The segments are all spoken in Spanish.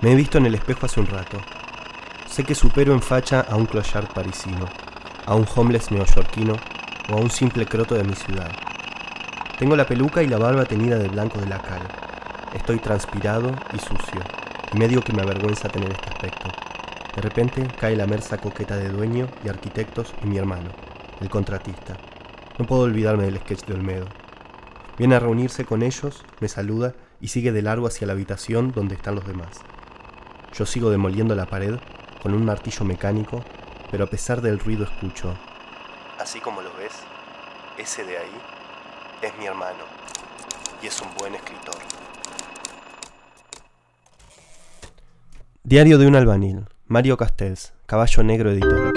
Me he visto en el espejo hace un rato. Sé que supero en facha a un clochard parisino, a un homeless neoyorquino o a un simple croto de mi ciudad. Tengo la peluca y la barba tenida de blanco de la cal. Estoy transpirado y sucio, y medio que me avergüenza tener este aspecto. De repente cae la merza coqueta de dueño y arquitectos y mi hermano, el contratista. No puedo olvidarme del sketch de Olmedo. Viene a reunirse con ellos, me saluda y sigue de largo hacia la habitación donde están los demás. Yo sigo demoliendo la pared con un martillo mecánico, pero a pesar del ruido escucho. Así como lo ves, ese de ahí es mi hermano y es un buen escritor. Diario de un albanil, Mario Castells, Caballo Negro Editor.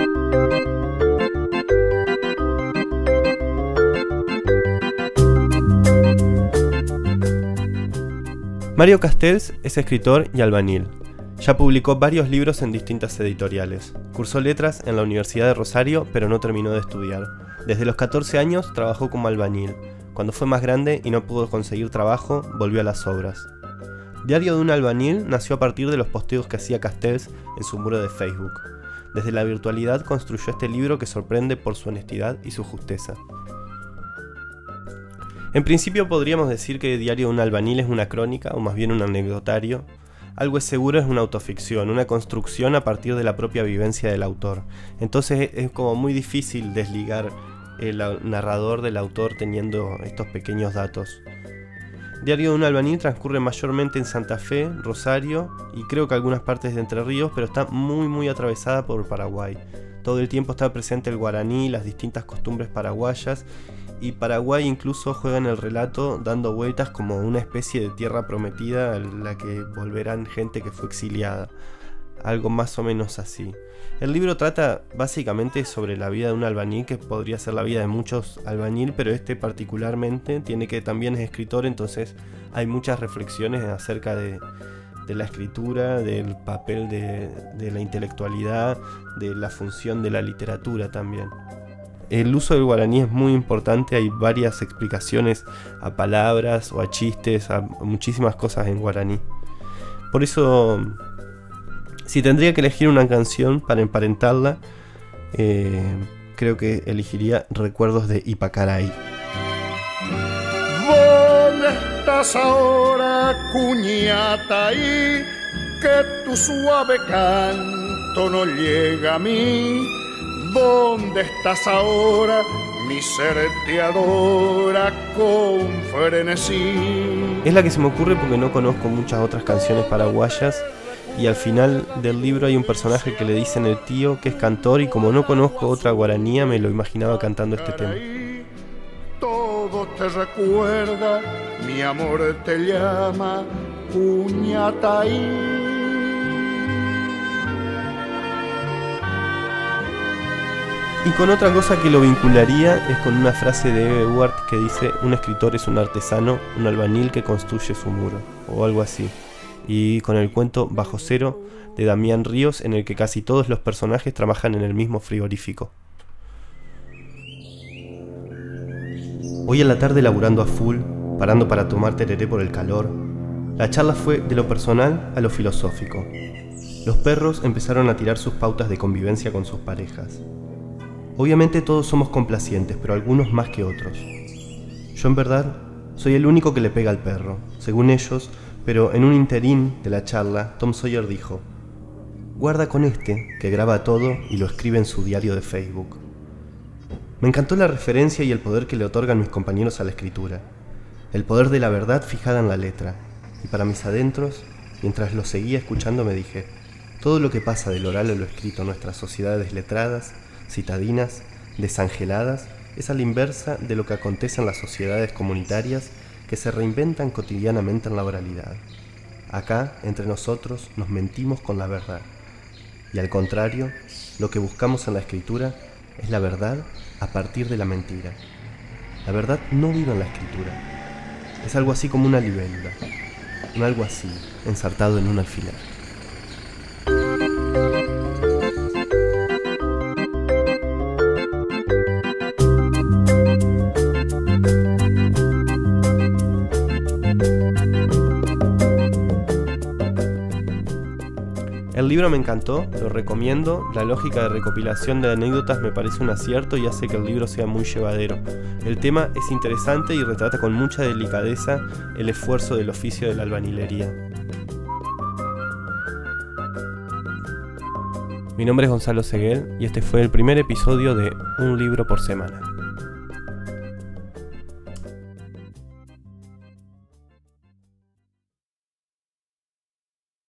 Mario Castells es escritor y albanil. Ya publicó varios libros en distintas editoriales. Cursó letras en la Universidad de Rosario, pero no terminó de estudiar. Desde los 14 años trabajó como albañil. Cuando fue más grande y no pudo conseguir trabajo, volvió a las obras. Diario de un albañil nació a partir de los posteos que hacía Castells en su muro de Facebook. Desde la virtualidad construyó este libro que sorprende por su honestidad y su justeza. En principio podríamos decir que Diario de un albañil es una crónica, o más bien un anecdotario, algo es seguro es una autoficción, una construcción a partir de la propia vivencia del autor. Entonces es como muy difícil desligar el narrador del autor teniendo estos pequeños datos. Diario de un albañil transcurre mayormente en Santa Fe, Rosario y creo que algunas partes de Entre Ríos, pero está muy muy atravesada por Paraguay. Todo el tiempo está presente el guaraní, las distintas costumbres paraguayas y Paraguay incluso juega en el relato dando vueltas como una especie de tierra prometida a la que volverán gente que fue exiliada. Algo más o menos así. El libro trata básicamente sobre la vida de un albañil, que podría ser la vida de muchos albañil, pero este particularmente tiene que también es escritor, entonces hay muchas reflexiones acerca de, la escritura, del papel de la intelectualidad, de la función de la literatura también. El uso del guaraní es muy importante, hay varias explicaciones a palabras o a chistes, a muchísimas cosas en guaraní. Por eso, si tendría que elegir una canción para emparentarla, eh, creo que elegiría Recuerdos de Ipacaray. ¿Dónde estás ahora, cuñata? Y que tu suave canto no llega a mí ¿Dónde estás ahora? Mi ser te adora con frenesí. Es la que se me ocurre porque no conozco muchas otras canciones paraguayas y al final del libro hay un personaje que le dicen el tío que es cantor y como no conozco otra guaranía me lo imaginaba cantando este tema. Todo te recuerda, mi amor te llama, puñataí. Y con otra cosa que lo vincularía es con una frase de Eve Ward que dice, un escritor es un artesano, un albañil que construye su muro, o algo así. Y con el cuento Bajo Cero de Damián Ríos en el que casi todos los personajes trabajan en el mismo frigorífico. Hoy en la tarde laburando a full, parando para tomar tereré por el calor, la charla fue de lo personal a lo filosófico. Los perros empezaron a tirar sus pautas de convivencia con sus parejas. Obviamente todos somos complacientes, pero algunos más que otros. Yo en verdad soy el único que le pega al perro, según ellos, pero en un interín de la charla, Tom Sawyer dijo, guarda con este, que graba todo y lo escribe en su diario de Facebook. Me encantó la referencia y el poder que le otorgan mis compañeros a la escritura, el poder de la verdad fijada en la letra, y para mis adentros, mientras lo seguía escuchando me dije, todo lo que pasa del oral a lo escrito en nuestras sociedades letradas citadinas, desangeladas, es a la inversa de lo que acontece en las sociedades comunitarias que se reinventan cotidianamente en la oralidad. Acá, entre nosotros, nos mentimos con la verdad. Y al contrario, lo que buscamos en la escritura es la verdad a partir de la mentira. La verdad no vive en la escritura. Es algo así como una libélula, un algo así, ensartado en un alfiler. El libro me encantó, lo recomiendo, la lógica de recopilación de anécdotas me parece un acierto y hace que el libro sea muy llevadero. El tema es interesante y retrata con mucha delicadeza el esfuerzo del oficio de la albanilería. Mi nombre es Gonzalo Seguel y este fue el primer episodio de Un libro por semana.